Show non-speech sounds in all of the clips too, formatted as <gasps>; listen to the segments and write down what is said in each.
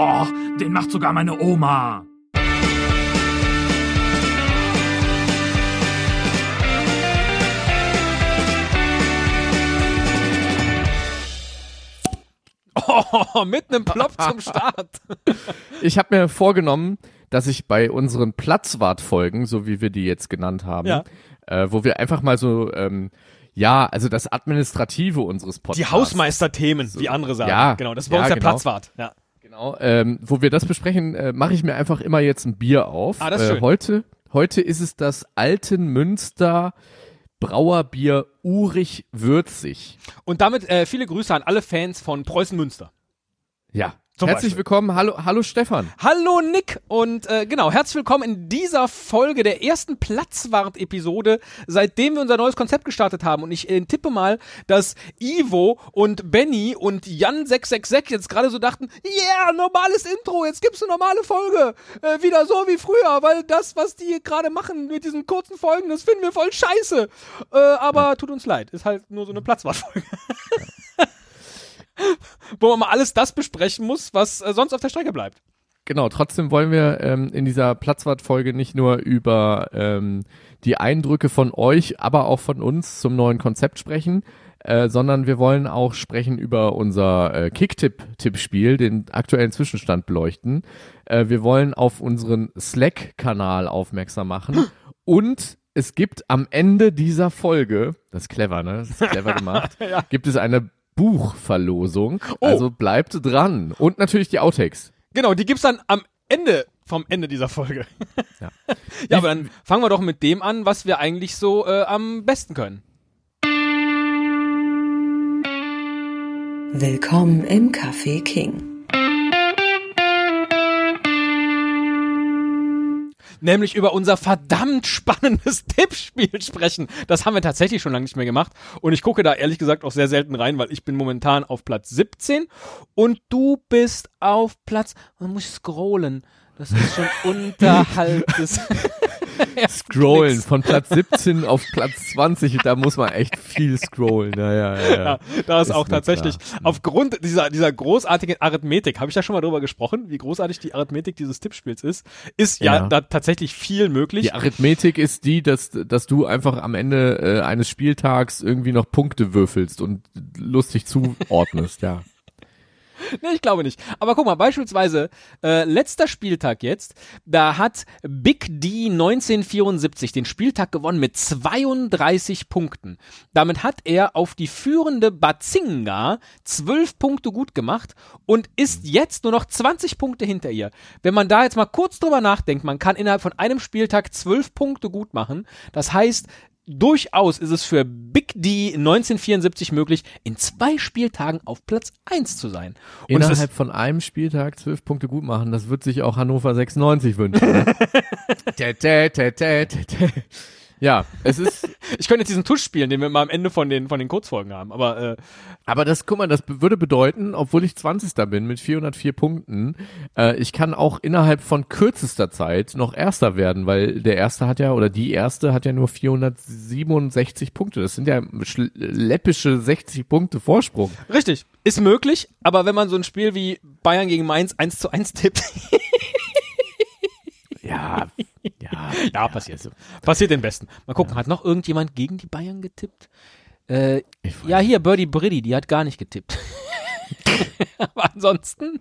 Oh, den macht sogar meine Oma. Oh, mit einem Plop zum Start. <laughs> Ich habe mir vorgenommen, dass ich bei unseren Platzwartfolgen, so wie wir die jetzt genannt haben, Ja. äh, wo wir einfach mal so, ähm, ja, also das Administrative unseres Podcasts. Die Hausmeisterthemen, wie andere sagen. Ja, genau. Das ist bei ja, uns der genau. Platzwart. Ja. Genau, ähm, wo wir das besprechen, äh, mache ich mir einfach immer jetzt ein Bier auf. Ah, das ist äh, schön. Heute, heute ist es das Altenmünster Brauerbier Urig Würzig. Und damit äh, viele Grüße an alle Fans von Preußen Münster. Ja. Zum Herzlich Beispiel. willkommen. Hallo, hallo Stefan. Hallo Nick und äh, genau, herzlich willkommen in dieser Folge der ersten Platzwart-Episode, seitdem wir unser neues Konzept gestartet haben. Und ich äh, tippe mal, dass Ivo und Benny und Jan666 jetzt gerade so dachten, yeah, normales Intro, jetzt gibt's eine normale Folge. Äh, wieder so wie früher, weil das, was die gerade machen mit diesen kurzen Folgen, das finden wir voll scheiße. Äh, aber tut uns leid, ist halt nur so eine Platzwart-Folge. <laughs> Wo man mal alles das besprechen muss, was äh, sonst auf der Strecke bleibt. Genau, trotzdem wollen wir ähm, in dieser Platzwartfolge nicht nur über ähm, die Eindrücke von euch, aber auch von uns zum neuen Konzept sprechen, äh, sondern wir wollen auch sprechen über unser äh, Kicktipp-Tippspiel, den aktuellen Zwischenstand beleuchten. Äh, wir wollen auf unseren Slack-Kanal aufmerksam machen <gasps> und es gibt am Ende dieser Folge, das ist clever, ne? Das ist clever <laughs> gemacht, Ja. gibt es eine Buchverlosung. Oh. Also bleibt dran. Und natürlich die Outtakes. Genau, die gibt's dann am Ende vom Ende dieser Folge. Ja. <laughs> ja, aber dann fangen wir doch mit dem an, was wir eigentlich so äh, am besten können. Willkommen im Café King. Nämlich über unser verdammt spannendes <laughs> Tippspiel sprechen. Das haben wir tatsächlich schon lange nicht mehr gemacht. Und ich gucke da ehrlich gesagt auch sehr selten rein, weil ich bin momentan auf Platz 17 und du bist auf Platz. Man muss scrollen. Das ist schon <laughs> unterhalb des. <laughs> <laughs> Scrollen von Platz 17 auf Platz 20, da muss man echt viel scrollen. Ja, ja, ja. ja. Da ist, Ist auch tatsächlich klar. aufgrund dieser, dieser großartigen Arithmetik, habe ich ja schon mal drüber gesprochen, wie großartig die Arithmetik dieses Tippspiels ist, ist ja, Ja. da tatsächlich viel möglich. Die Arithmetik ist die, dass, dass du einfach am Ende äh, eines Spieltags irgendwie noch Punkte würfelst und lustig zuordnest, ja. <laughs> Nee, ich glaube nicht. Aber guck mal, beispielsweise, äh, letzter Spieltag jetzt, da hat Big D 1974 den Spieltag gewonnen mit 32 Punkten. Damit hat er auf die führende Bazinga 12 Punkte gut gemacht und ist jetzt nur noch 20 Punkte hinter ihr. Wenn man da jetzt mal kurz drüber nachdenkt, man kann innerhalb von einem Spieltag 12 Punkte gut machen. Das heißt, durchaus ist es für Big D 1974 möglich, in zwei Spieltagen auf Platz 1 zu sein. Und Innerhalb von einem Spieltag zwölf Punkte gut machen, das wird sich auch Hannover 96 wünschen. Ne? <laughs> Tä. Ja, es ist, <laughs> ich könnte jetzt diesen Tusch spielen, den wir mal am Ende von den, von den Kurzfolgen haben, aber äh, aber das, guck mal, das würde bedeuten, obwohl ich 20. bin mit 404 Punkten, äh, ich kann auch innerhalb von kürzester Zeit noch Erster werden, weil der Erste hat ja, oder die Erste hat ja nur 467 Punkte. Das sind ja läppische 60 Punkte Vorsprung. richtig, ist möglich, aber wenn man so ein Spiel wie Bayern gegen Mainz 1 zu 1 tippt, <laughs> <laughs> Ja, ja, ja, passiert. Passiert den Besten. Mal gucken, hat noch irgendjemand gegen die Bayern getippt? Äh, ja, hier, Birdie Briddy, die hat gar nicht getippt. <laughs> aber ansonsten,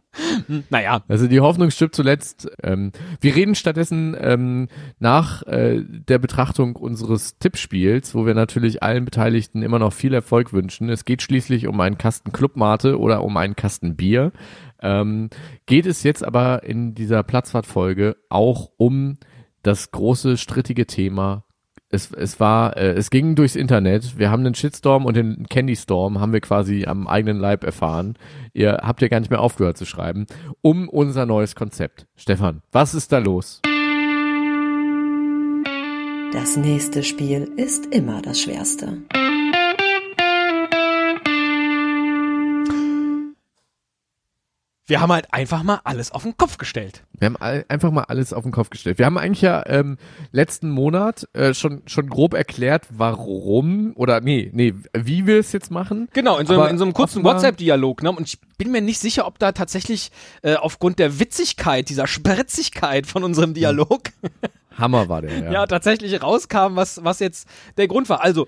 naja, Also die Hoffnung stirbt zuletzt. Ähm, wir reden stattdessen ähm, nach äh, der Betrachtung unseres Tippspiels, wo wir natürlich allen Beteiligten immer noch viel Erfolg wünschen. Es geht schließlich um einen Kasten Clubmate oder um einen Kasten Bier. Ähm, geht es jetzt aber in dieser Platzfahrtfolge auch um das große strittige Thema. Es, es war, äh, es ging durchs Internet. Wir haben den Shitstorm und den Candy Storm haben wir quasi am eigenen Leib erfahren. Ihr habt ja gar nicht mehr aufgehört zu schreiben. Um unser neues Konzept. Stefan, was ist da los? Das nächste Spiel ist immer das schwerste. Wir haben halt einfach mal alles auf den Kopf gestellt. Wir haben all, einfach mal alles auf den Kopf gestellt. Wir haben eigentlich ja ähm, letzten Monat äh, schon schon grob erklärt, warum oder nee, nee, wie wir es jetzt machen. Genau, in so, einem, in so einem kurzen WhatsApp-Dialog. Ne? Und ich bin mir nicht sicher, ob da tatsächlich äh, aufgrund der Witzigkeit, dieser Spritzigkeit von unserem Dialog, Hammer war der. Ja. <laughs> ja, tatsächlich rauskam, was, was jetzt der Grund war. Also,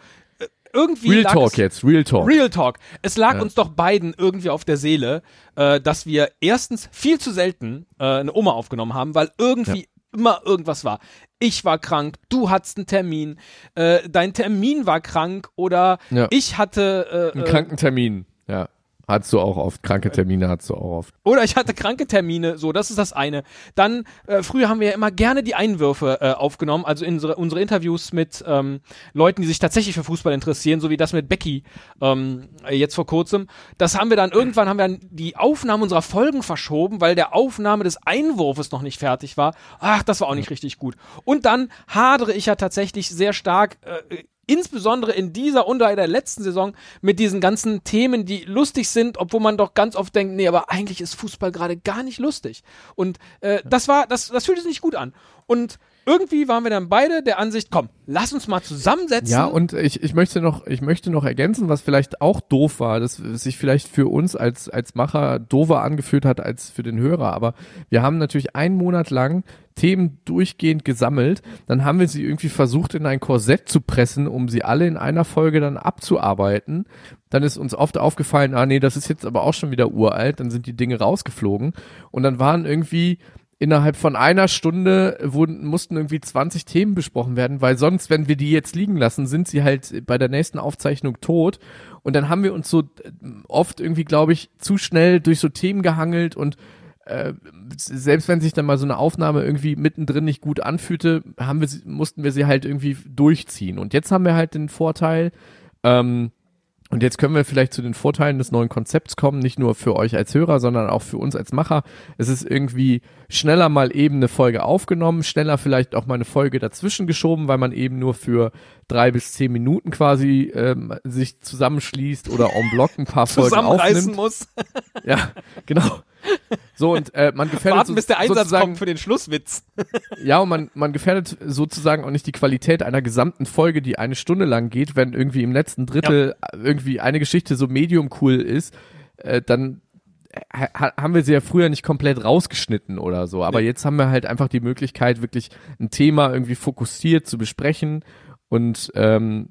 irgendwie Real Talk es, jetzt, Real Talk. Real Talk. Es lag Ja. uns doch beiden irgendwie auf der Seele, äh, dass wir erstens viel zu selten äh, eine Oma aufgenommen haben, weil irgendwie immer irgendwas war. Ich war krank, du hattest einen Termin, äh, dein Termin war krank oder Ja. ich hatte äh, Ein äh, Krankentermin. Ja. Hattest du auch oft. Kranke Termine hattest du auch oft. Oder ich hatte kranke Termine, so, das ist das eine. Dann, äh, früher haben wir ja immer gerne die Einwürfe äh, aufgenommen, also unsere, unsere Interviews mit ähm, Leuten, die sich tatsächlich für Fußball interessieren, so wie das mit Becky ähm, äh, jetzt vor kurzem. Das haben wir dann, irgendwann haben wir dann die Aufnahme unserer Folgen verschoben, weil der Aufnahme des Einwurfes noch nicht fertig war. Ach, das war auch nicht richtig gut. Und dann hadere ich ja tatsächlich sehr stark äh, insbesondere in dieser und in der letzten Saison mit diesen ganzen Themen, die lustig sind, obwohl man doch ganz oft denkt, nee, aber eigentlich ist Fußball gerade gar nicht lustig. Und äh, das war, das, das fühlte sich nicht gut an. Und irgendwie waren wir dann beide der Ansicht, komm, lass uns mal zusammensetzen. Ja, und ich, ich möchte noch, ich möchte noch ergänzen, was vielleicht auch doof war, das sich vielleicht für uns als, als Macher doofer angefühlt hat als für den Hörer. Aber wir haben natürlich einen Monat lang Themen durchgehend gesammelt. Dann haben wir sie irgendwie versucht, in ein Korsett zu pressen, um sie alle in einer Folge dann abzuarbeiten. Dann ist uns oft aufgefallen, ah nee, das ist jetzt aber auch schon wieder uralt. Dann sind die Dinge rausgeflogen. Und dann waren irgendwie innerhalb von einer Stunde wurden, mussten irgendwie 20 Themen besprochen werden, weil sonst, wenn wir die jetzt liegen lassen, sind sie halt bei der nächsten Aufzeichnung tot. Und dann haben wir uns so äh, oft irgendwie, glaube ich, zu schnell durch so Themen gehangelt und äh, selbst wenn sich dann mal so eine Aufnahme irgendwie mittendrin nicht gut anfühlte, haben wir sie, mussten wir sie halt irgendwie durchziehen. Und jetzt haben wir halt den Vorteil, ähm, und jetzt können wir vielleicht zu den Vorteilen des neuen Konzepts kommen, nicht nur für euch als Hörer, sondern auch für uns als Macher. Es ist irgendwie schneller mal eben eine Folge aufgenommen, schneller vielleicht auch mal eine Folge dazwischen geschoben, weil man eben nur für drei bis zehn Minuten quasi ähm, sich zusammenschließt oder en bloc ein paar Folgen zusammenreißen aufnimmt. muss. Ja, genau. So und äh, man gefährdet Warten, bis der Einsatz sozusagen, kommt für den Schlusswitz. <laughs> ja, und man, man gefährdet sozusagen auch nicht die Qualität einer gesamten Folge, die eine Stunde lang geht, wenn irgendwie im letzten Drittel irgendwie eine Geschichte so medium cool ist, äh, dann ha haben wir sie ja früher nicht komplett rausgeschnitten oder so. Aber jetzt haben wir halt einfach die Möglichkeit, wirklich ein Thema irgendwie fokussiert zu besprechen und ähm,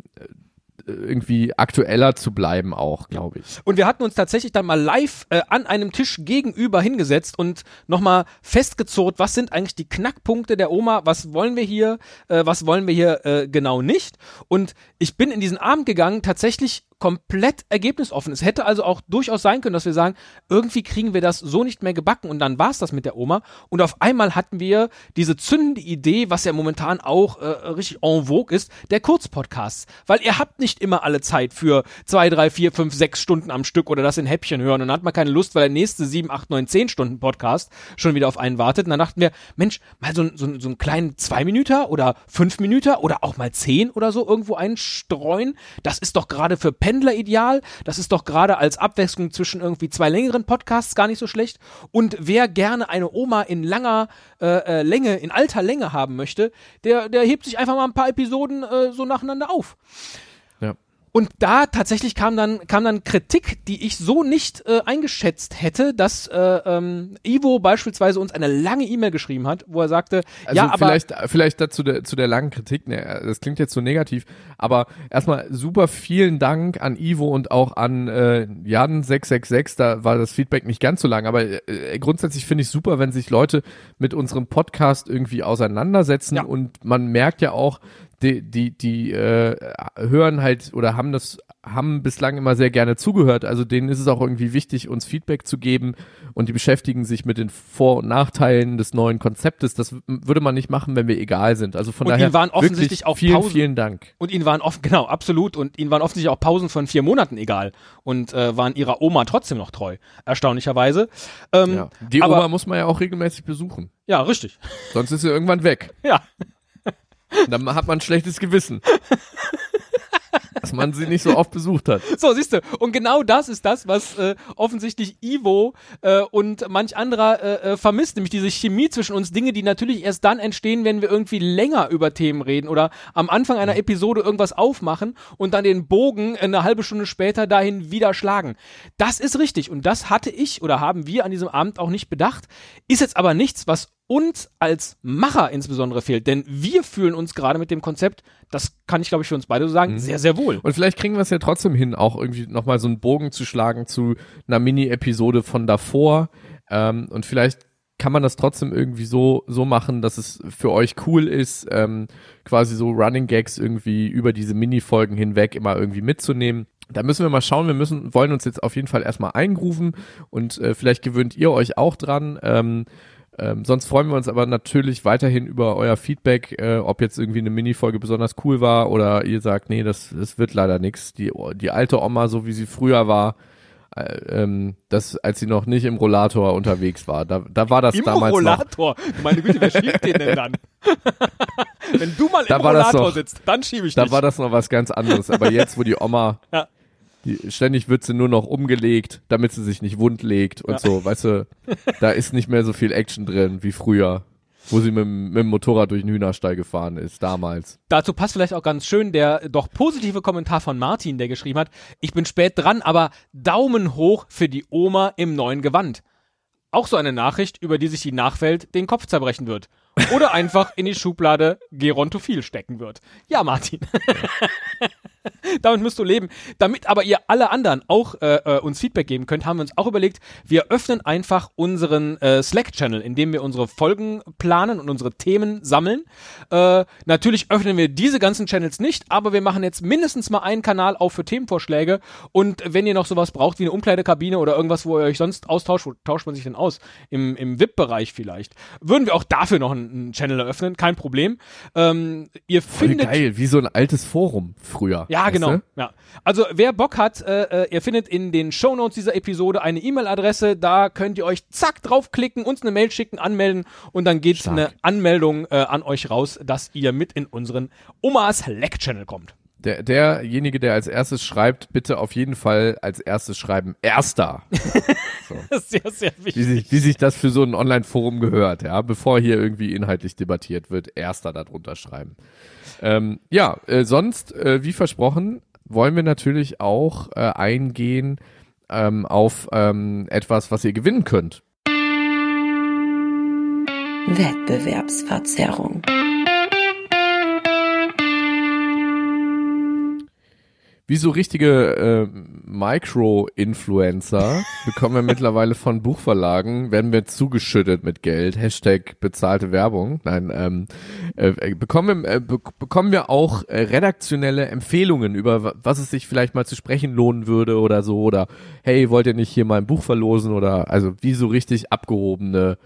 irgendwie aktueller zu bleiben auch, glaube ich. Und wir hatten uns tatsächlich dann mal live äh, an einem Tisch gegenüber hingesetzt und nochmal festgezurrt, was sind eigentlich die Knackpunkte der Oma, was wollen wir hier, äh, was wollen wir hier äh, genau nicht. Und ich bin in diesen Abend gegangen, tatsächlich komplett ergebnisoffen. Es hätte also auch durchaus sein können, dass wir sagen, irgendwie kriegen wir das so nicht mehr gebacken und dann war es das mit der Oma. Und auf einmal hatten wir diese zündende Idee, was ja momentan auch äh, richtig en vogue ist, der Kurzpodcasts. Weil ihr habt nicht immer alle Zeit für zwei, drei, vier, fünf, sechs Stunden am Stück oder das in Häppchen hören und dann hat man keine Lust, weil der nächste sieben, acht, neun, zehn Stunden Podcast schon wieder auf einen wartet. Und dann dachten wir, Mensch, mal so, so, so einen kleinen zwei Minüter oder fünf Minüter oder auch mal zehn oder so irgendwo einstreuen. Das ist doch gerade für Pendler ideal. Das ist doch gerade als Abwechslung zwischen irgendwie zwei längeren Podcasts gar nicht so schlecht. Und wer gerne eine Oma in langer äh, äh, Länge, in alter Länge haben möchte, der, der hebt sich einfach mal ein paar Episoden äh, so nacheinander auf. Und da tatsächlich kam dann, kam dann Kritik, die ich so nicht äh, eingeschätzt hätte, dass äh, ähm, Ivo beispielsweise uns eine lange E-Mail geschrieben hat, wo er sagte, Also ja, aber vielleicht, vielleicht dazu der, zu der langen Kritik, ne, das klingt jetzt so negativ, aber erstmal super vielen Dank an Ivo und auch an äh, Jan666, da war das Feedback nicht ganz so lang, aber äh, grundsätzlich finde ich super, wenn sich Leute mit unserem Podcast irgendwie auseinandersetzen Ja. und man merkt ja auch, die, die, die äh, hören halt oder haben das, haben bislang immer sehr gerne zugehört. Also denen ist es auch irgendwie wichtig, uns Feedback zu geben und die beschäftigen sich mit den Vor- und Nachteilen des neuen Konzeptes. Das würde man nicht machen, wenn wir egal sind. Also von Und daher ihnen waren offensichtlich auch vielen, Pausen- vielen Dank. Und ihnen waren offen, genau, absolut. Und ihnen waren offensichtlich auch Pausen von vier Monaten egal. Und äh, waren ihrer Oma trotzdem noch treu. Erstaunlicherweise. Ähm, Ja. Die aber, Oma muss man ja auch regelmäßig besuchen. Ja, richtig. Sonst ist sie irgendwann weg. <laughs> Ja. Dann hat man ein schlechtes Gewissen. <laughs> dass man sie nicht so oft besucht hat. So, siehst du. Und genau das ist das, was äh, offensichtlich Ivo äh, und manch anderer äh, äh, vermisst, nämlich diese Chemie zwischen uns. Dinge, die natürlich erst dann entstehen, wenn wir irgendwie länger über Themen reden oder am Anfang einer Episode irgendwas aufmachen und dann den Bogen eine halbe Stunde später dahin wieder schlagen. Das ist richtig und das hatte ich oder haben wir an diesem Abend auch nicht bedacht. Ist jetzt aber nichts, was uns als Macher insbesondere fehlt, denn wir fühlen uns gerade mit dem Konzept, das kann ich glaube ich für uns beide so sagen, sehr, sehr wohl. Und vielleicht kriegen wir es ja trotzdem hin, auch irgendwie nochmal so einen Bogen zu schlagen zu einer Mini-Episode von davor. Ähm, und vielleicht kann man das trotzdem irgendwie so, so machen, dass es für euch cool ist, ähm, quasi so Running Gags irgendwie über diese Mini-Folgen hinweg immer irgendwie mitzunehmen. Da müssen wir mal schauen. Wir müssen, wollen uns jetzt auf jeden Fall erstmal eingrooven und äh, vielleicht gewöhnt ihr euch auch dran. Ähm, ähm, sonst freuen wir uns aber natürlich weiterhin über euer Feedback, äh, ob jetzt irgendwie eine Minifolge besonders cool war oder ihr sagt, nee, das, das wird leider nix. Die, die alte Oma, so wie sie früher war, äh, ähm, das, als sie noch nicht im Rollator unterwegs war, da, da war das Im damals Rollator. Du meine Güte, wer schiebt den denn dann? <laughs> Wenn du mal Da im Rollator noch- sitzt, dann schiebe ich noch. dich. Da war das noch was ganz anderes. Aber jetzt, wo die Oma, <laughs> Ja. Die, ständig wird sie nur noch umgelegt, damit sie sich nicht wund legt und Ja. so, weißt du, <laughs> da ist nicht mehr so viel Action drin wie früher, wo sie mit, dem- mit dem Motorrad durch den Hühnerstall gefahren ist, damals. Dazu passt vielleicht auch ganz schön der doch positive Kommentar von Martin, der geschrieben hat, ich bin spät dran, aber Daumen hoch für die Oma im neuen Gewand. Auch so eine Nachricht, über die sich die Nachwelt den Kopf zerbrechen wird. Oder einfach in die Schublade Gerontophil stecken wird. Ja, Martin. <laughs> <laughs> Damit musst du leben. Damit aber ihr alle anderen auch äh, äh, uns Feedback geben könnt, haben wir uns auch überlegt, wir öffnen einfach unseren äh, Slack-Channel, in dem wir unsere Folgen planen und unsere Themen sammeln. Äh, natürlich öffnen wir diese ganzen Channels nicht, aber wir machen jetzt mindestens mal einen Kanal auf für Themenvorschläge. Und wenn ihr noch sowas braucht wie eine Umkleidekabine oder irgendwas, wo ihr euch sonst austauscht, wo tauscht man sich denn aus? Im, im VIP-Bereich vielleicht. Würden wir auch dafür noch einen, einen Channel eröffnen, kein Problem. Ähm, ihr Voll findet geil, wie so ein altes Forum früher. ja, genau. du? Ja. Also wer Bock hat, äh, äh, ihr findet in den Shownotes dieser Episode eine E-Mail-Adresse, da könnt ihr euch zack draufklicken, uns eine Mail schicken, anmelden und dann geht Stark. eine Anmeldung äh, an euch raus, dass ihr mit in unseren Omas Slack-Channel kommt. Der, derjenige, der als erstes schreibt, bitte auf jeden Fall als erstes schreiben, erster. <laughs> sehr, sehr wie, wichtig. sich, wie sich das für so ein Online-Forum gehört, ja, bevor hier irgendwie inhaltlich debattiert wird, erster darunter schreiben. Ähm, ja, äh, sonst, äh, wie versprochen, wollen wir natürlich auch äh, eingehen ähm, auf ähm, etwas, was ihr gewinnen könnt. Wettbewerbsverzerrung. Wie so richtige äh, Micro-Influencer <laughs> bekommen wir mittlerweile von Buchverlagen, werden wir zugeschüttet mit Geld, Hashtag bezahlte Werbung, nein, ähm, äh, bekommen, wir, äh, be bekommen wir auch äh, redaktionelle Empfehlungen über wa- was es sich vielleicht mal zu sprechen lohnen würde oder so, oder hey, wollt ihr nicht hier mal ein Buch verlosen oder also wie so richtig abgehobene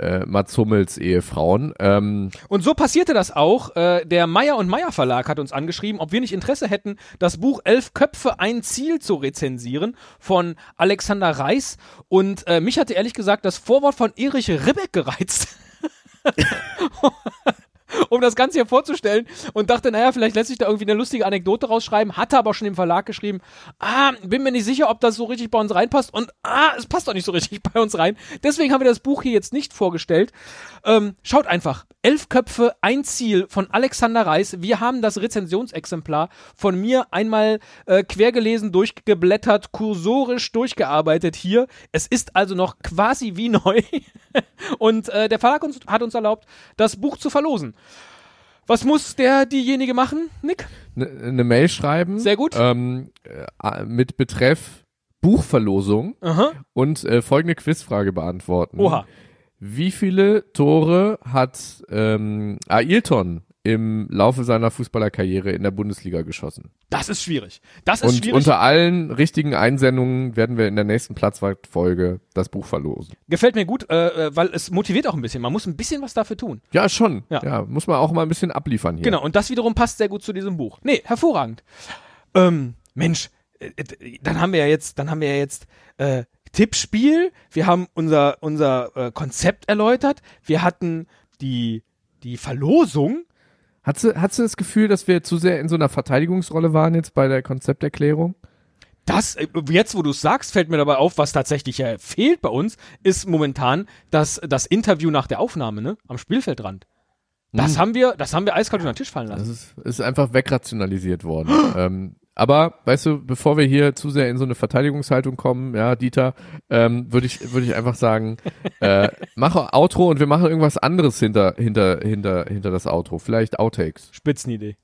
äh, Mats Hummels Ehefrauen. Ähm, Und so passierte das auch. Äh, der Meyer und Meyer Verlag hat uns angeschrieben, ob wir nicht Interesse hätten, das Buch Elf Köpfe ein Ziel zu rezensieren von Alexander Reis. Und äh, mich hatte ehrlich gesagt das Vorwort von Erich Ribbeck gereizt. <laughs> <laughs> <laughs> um das Ganze hier vorzustellen und dachte, naja, vielleicht lässt sich da irgendwie eine lustige Anekdote rausschreiben, hatte aber schon im Verlag geschrieben, ah, bin mir nicht sicher, ob das so richtig bei uns reinpasst und ah, es passt doch nicht so richtig <laughs> bei uns rein. Deswegen haben wir das Buch hier jetzt nicht vorgestellt. Ähm, schaut einfach, Elf Köpfe, ein Ziel von Alexander Reis. Wir haben das Rezensionsexemplar von mir einmal äh, quer gelesen, durchgeblättert, kursorisch durchgearbeitet hier. Es ist also noch quasi wie <laughs> neu. Und äh, der Verlag uns, hat uns erlaubt, das Buch zu verlosen. Was muss der diejenige machen, Nick? eine ne Mail schreiben. Sehr gut. Ähm, äh, mit Betreff Buchverlosung Aha. und äh, folgende Quizfrage beantworten. Oha. Wie viele Tore hat ähm, Ailton im Laufe seiner Fußballerkarriere in der Bundesliga geschossen? Das ist schwierig. Das ist Und schwierig. unter allen richtigen Einsendungen werden wir in der nächsten Platzwartfolge das Buch verlosen. Gefällt mir gut, äh, äh, weil es motiviert auch ein bisschen. Man muss ein bisschen was dafür tun. Ja, schon. Ja. Ja. muss man auch mal ein bisschen abliefern hier. Genau, und das wiederum passt sehr gut zu diesem Buch. Nee, hervorragend. Ähm, Mensch, äh, äh, dann haben wir ja jetzt, dann haben wir ja jetzt äh, Tippspiel, wir haben unser, unser äh, Konzept erläutert, wir hatten die, die Verlosung. Hast du, hast du das Gefühl, dass wir zu sehr in so einer Verteidigungsrolle waren jetzt bei der Konzepterklärung? Das, äh, jetzt wo du es sagst, fällt mir dabei auf, was tatsächlich äh, fehlt bei uns, ist momentan das, das Interview nach der Aufnahme, ne? Am Spielfeldrand. Das Hm. haben wir, das haben wir eiskalt unter den Tisch fallen Das lassen. ist, ist einfach wegrationalisiert worden. <gasps> ähm, aber, weißt du, bevor wir hier zu sehr in so eine Verteidigungshaltung kommen, ja, Dieter, ähm, würde ich, würde ich einfach sagen, äh, mach Outro und wir machen irgendwas anderes hinter, hinter, hinter, hinter das Outro. Vielleicht Outtakes. Spitzenidee.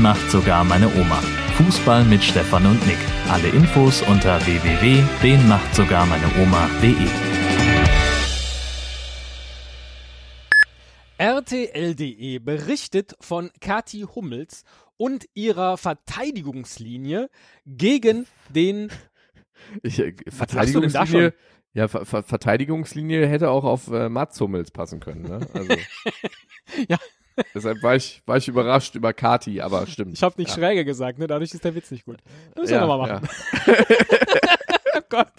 Den macht sogar meine Oma. Fußball mit Stefan und Nick. Alle Infos unter www.denmachtsogarmeineoma.de. RTL.de berichtet von Kathi Hummels und ihrer Verteidigungslinie gegen den <laughs> Ich, äh, Verteidigungslinie, ja, Ver Ver Verteidigungslinie hätte auch auf äh, Mats Hummels passen können, ne? Also, <laughs> Ja. Deshalb war ich, war ich überrascht über Kati, aber stimmt. Ich habe nicht ja. schräge gesagt, ne? Dadurch ist der Witz nicht gut. Das müssen wir ja, nochmal machen. ja. <laughs> Oh Gott.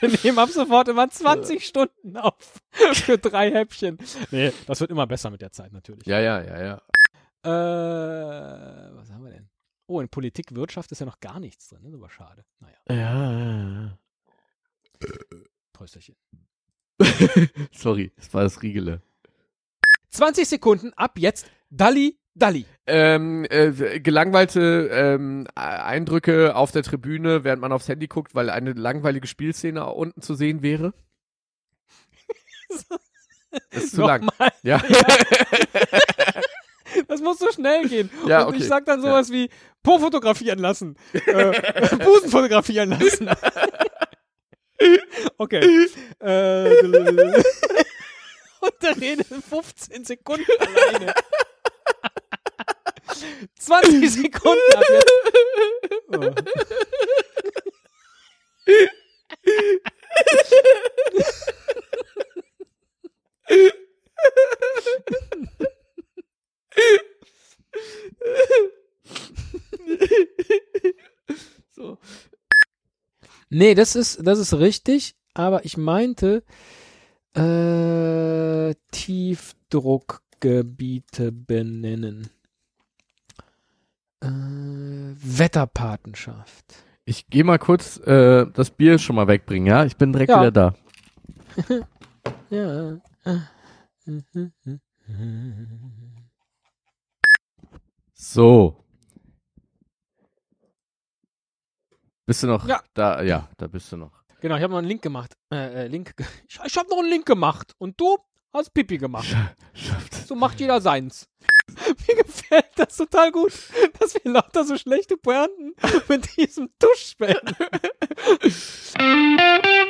Wir nehmen ab sofort immer 20 Stunden auf für drei Häppchen. Nee, das wird immer besser mit der Zeit natürlich. Ja, ja, ja, ja. Äh, was haben wir denn? Oh, in Politik, Wirtschaft ist ja noch gar nichts drin, ne? Aber schade. Naja, Ja, Prösterchen. <laughs> Sorry, das war das Riegele. 20 Sekunden ab jetzt. Dalli, Dalli. Ähm, äh, gelangweilte ähm, Eindrücke auf der Tribüne, während man aufs Handy guckt, weil eine langweilige Spielszene unten zu sehen wäre. <laughs> Das ist zu lang. Nochmal. Ja. <laughs> Das muss so schnell gehen. <laughs> Ja, Und ich okay. sag dann sowas wie Po fotografieren lassen. äh, Busen fotografieren lassen. okay. Äh, und der Rede 15 Sekunden alleine. 20 Sekunden ab jetzt. <laughs> So. Nee, das ist, das ist richtig, aber ich meinte äh, Tiefdruckgebiete benennen. Äh, Wetterpatenschaft. Ich gehe mal kurz äh, das Bier schon mal wegbringen, ja? Ich bin direkt Ja. wieder da. <laughs> Ja. So. Bist du noch Ja. da? Ja, da bist du noch. Genau, ich habe noch einen Link gemacht. Äh, äh, Link. Ich, ich habe noch einen Link gemacht. Und du Hast Pipi gemacht. Sch so macht jeder seins. <laughs> Mir gefällt das total gut, dass wir lauter so schlechte Pointen mit diesem Tusch spielen. <laughs>